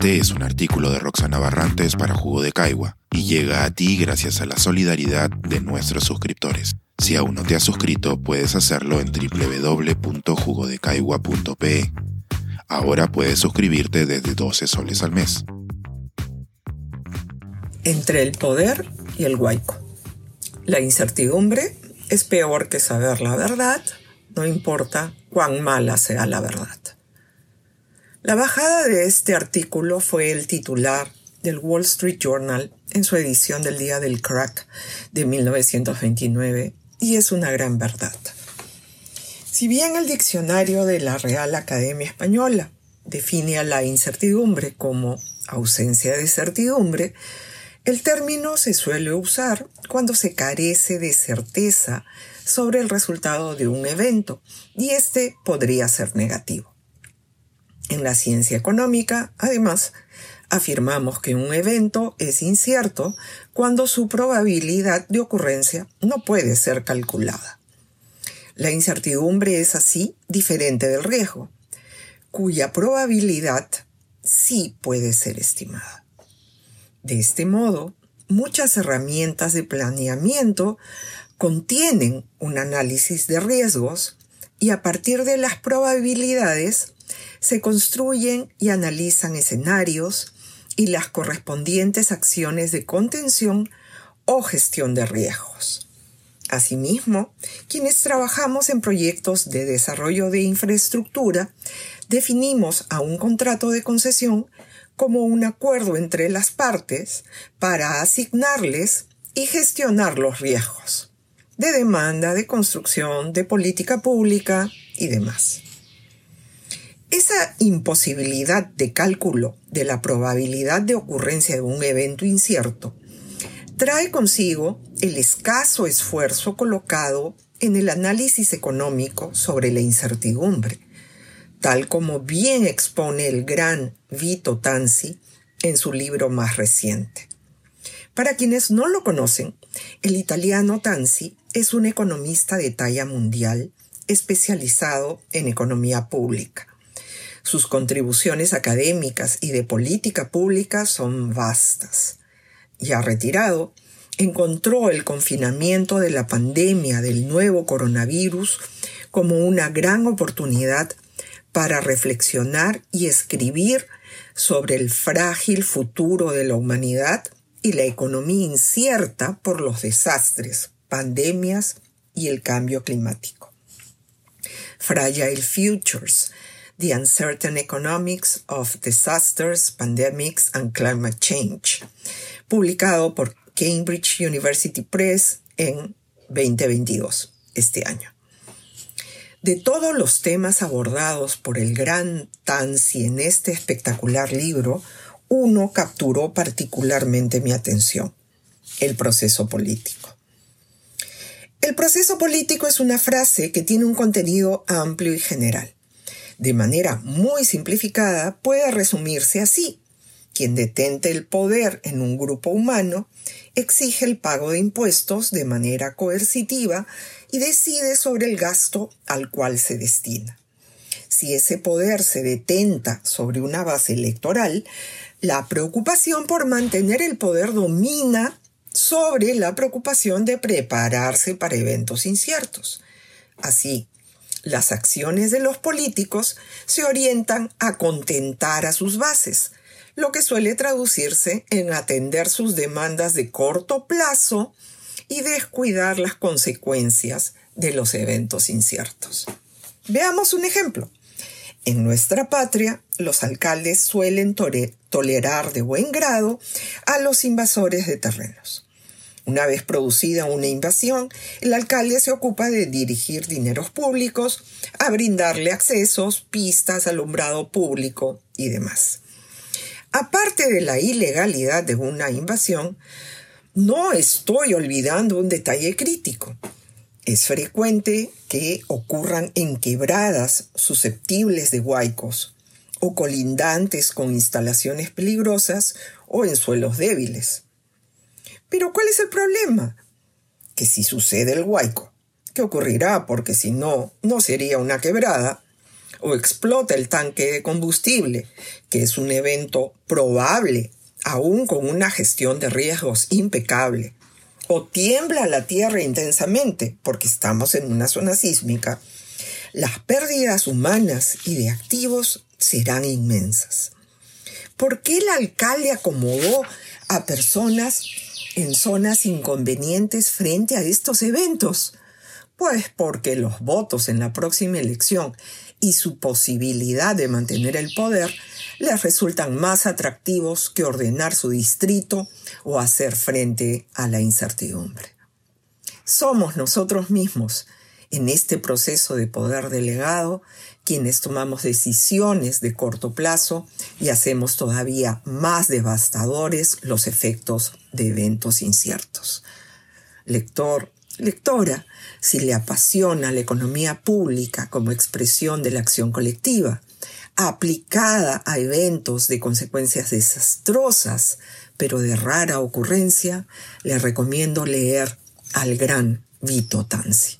Este es un artículo de Roxana Barrantes para Jugo de Caigua y llega a ti gracias a la solidaridad de nuestros suscriptores. Si aún no te has suscrito, puedes hacerlo en www.jugodecaigua.pe. Ahora puedes suscribirte desde 12 soles al mes. Entre el poder y el huaico. La incertidumbre es peor que saber la verdad, no importa cuán mala sea la verdad. La bajada de este artículo fue el titular del Wall Street Journal en su edición del Día del Crack de 1929 y es una gran verdad. Si bien el diccionario de la Real Academia Española define a la incertidumbre como ausencia de certidumbre, el término se suele usar cuando se carece de certeza sobre el resultado de un evento y este podría ser negativo. En la ciencia económica, además, afirmamos que un evento es incierto cuando su probabilidad de ocurrencia no puede ser calculada. La incertidumbre es así diferente del riesgo, cuya probabilidad sí puede ser estimada. De este modo, muchas herramientas de planeamiento contienen un análisis de riesgos y a partir de las probabilidades se construyen y analizan escenarios y las correspondientes acciones de contención o gestión de riesgos. Asimismo, quienes trabajamos en proyectos de desarrollo de infraestructura, definimos a un contrato de concesión como un acuerdo entre las partes para asignarles y gestionar los riesgos de demanda, de construcción, de política pública y demás. Esa imposibilidad de cálculo de la probabilidad de ocurrencia de un evento incierto trae consigo el escaso esfuerzo colocado en el análisis económico sobre la incertidumbre, tal como bien expone el gran Vito Tanzi en su libro más reciente. Para quienes no lo conocen, el italiano Tanzi es un economista de talla mundial especializado en economía pública. Sus contribuciones académicas y de política pública son vastas. Ya retirado, encontró el confinamiento de la pandemia del nuevo coronavirus como una gran oportunidad para reflexionar y escribir sobre el frágil futuro de la humanidad y la economía incierta por los desastres, pandemias y el cambio climático. Fragile Futures The Uncertain Economics of Disasters, Pandemics and Climate Change, publicado por Cambridge University Press en 2022, este año. De todos los temas abordados por el gran Tansi en este espectacular libro, uno capturó particularmente mi atención, el proceso político. El proceso político es una frase que tiene un contenido amplio y general de manera muy simplificada, puede resumirse así. Quien detente el poder en un grupo humano exige el pago de impuestos de manera coercitiva y decide sobre el gasto al cual se destina. Si ese poder se detenta sobre una base electoral, la preocupación por mantener el poder domina sobre la preocupación de prepararse para eventos inciertos. Así, las acciones de los políticos se orientan a contentar a sus bases, lo que suele traducirse en atender sus demandas de corto plazo y descuidar las consecuencias de los eventos inciertos. Veamos un ejemplo. En nuestra patria, los alcaldes suelen tolerar de buen grado a los invasores de terrenos. Una vez producida una invasión, el alcalde se ocupa de dirigir dineros públicos, a brindarle accesos, pistas, alumbrado público y demás. Aparte de la ilegalidad de una invasión, no estoy olvidando un detalle crítico. Es frecuente que ocurran en quebradas susceptibles de huaicos o colindantes con instalaciones peligrosas o en suelos débiles. Pero ¿cuál es el problema? Que si sucede el huaico, que ocurrirá porque si no, no sería una quebrada, o explota el tanque de combustible, que es un evento probable, aún con una gestión de riesgos impecable, o tiembla la tierra intensamente, porque estamos en una zona sísmica, las pérdidas humanas y de activos serán inmensas. ¿Por qué el alcalde acomodó a personas en zonas inconvenientes frente a estos eventos? Pues porque los votos en la próxima elección y su posibilidad de mantener el poder les resultan más atractivos que ordenar su distrito o hacer frente a la incertidumbre. Somos nosotros mismos, en este proceso de poder delegado, quienes tomamos decisiones de corto plazo y hacemos todavía más devastadores los efectos de eventos inciertos. Lector, lectora, si le apasiona la economía pública como expresión de la acción colectiva, aplicada a eventos de consecuencias desastrosas, pero de rara ocurrencia, le recomiendo leer al gran Vito Tanzi.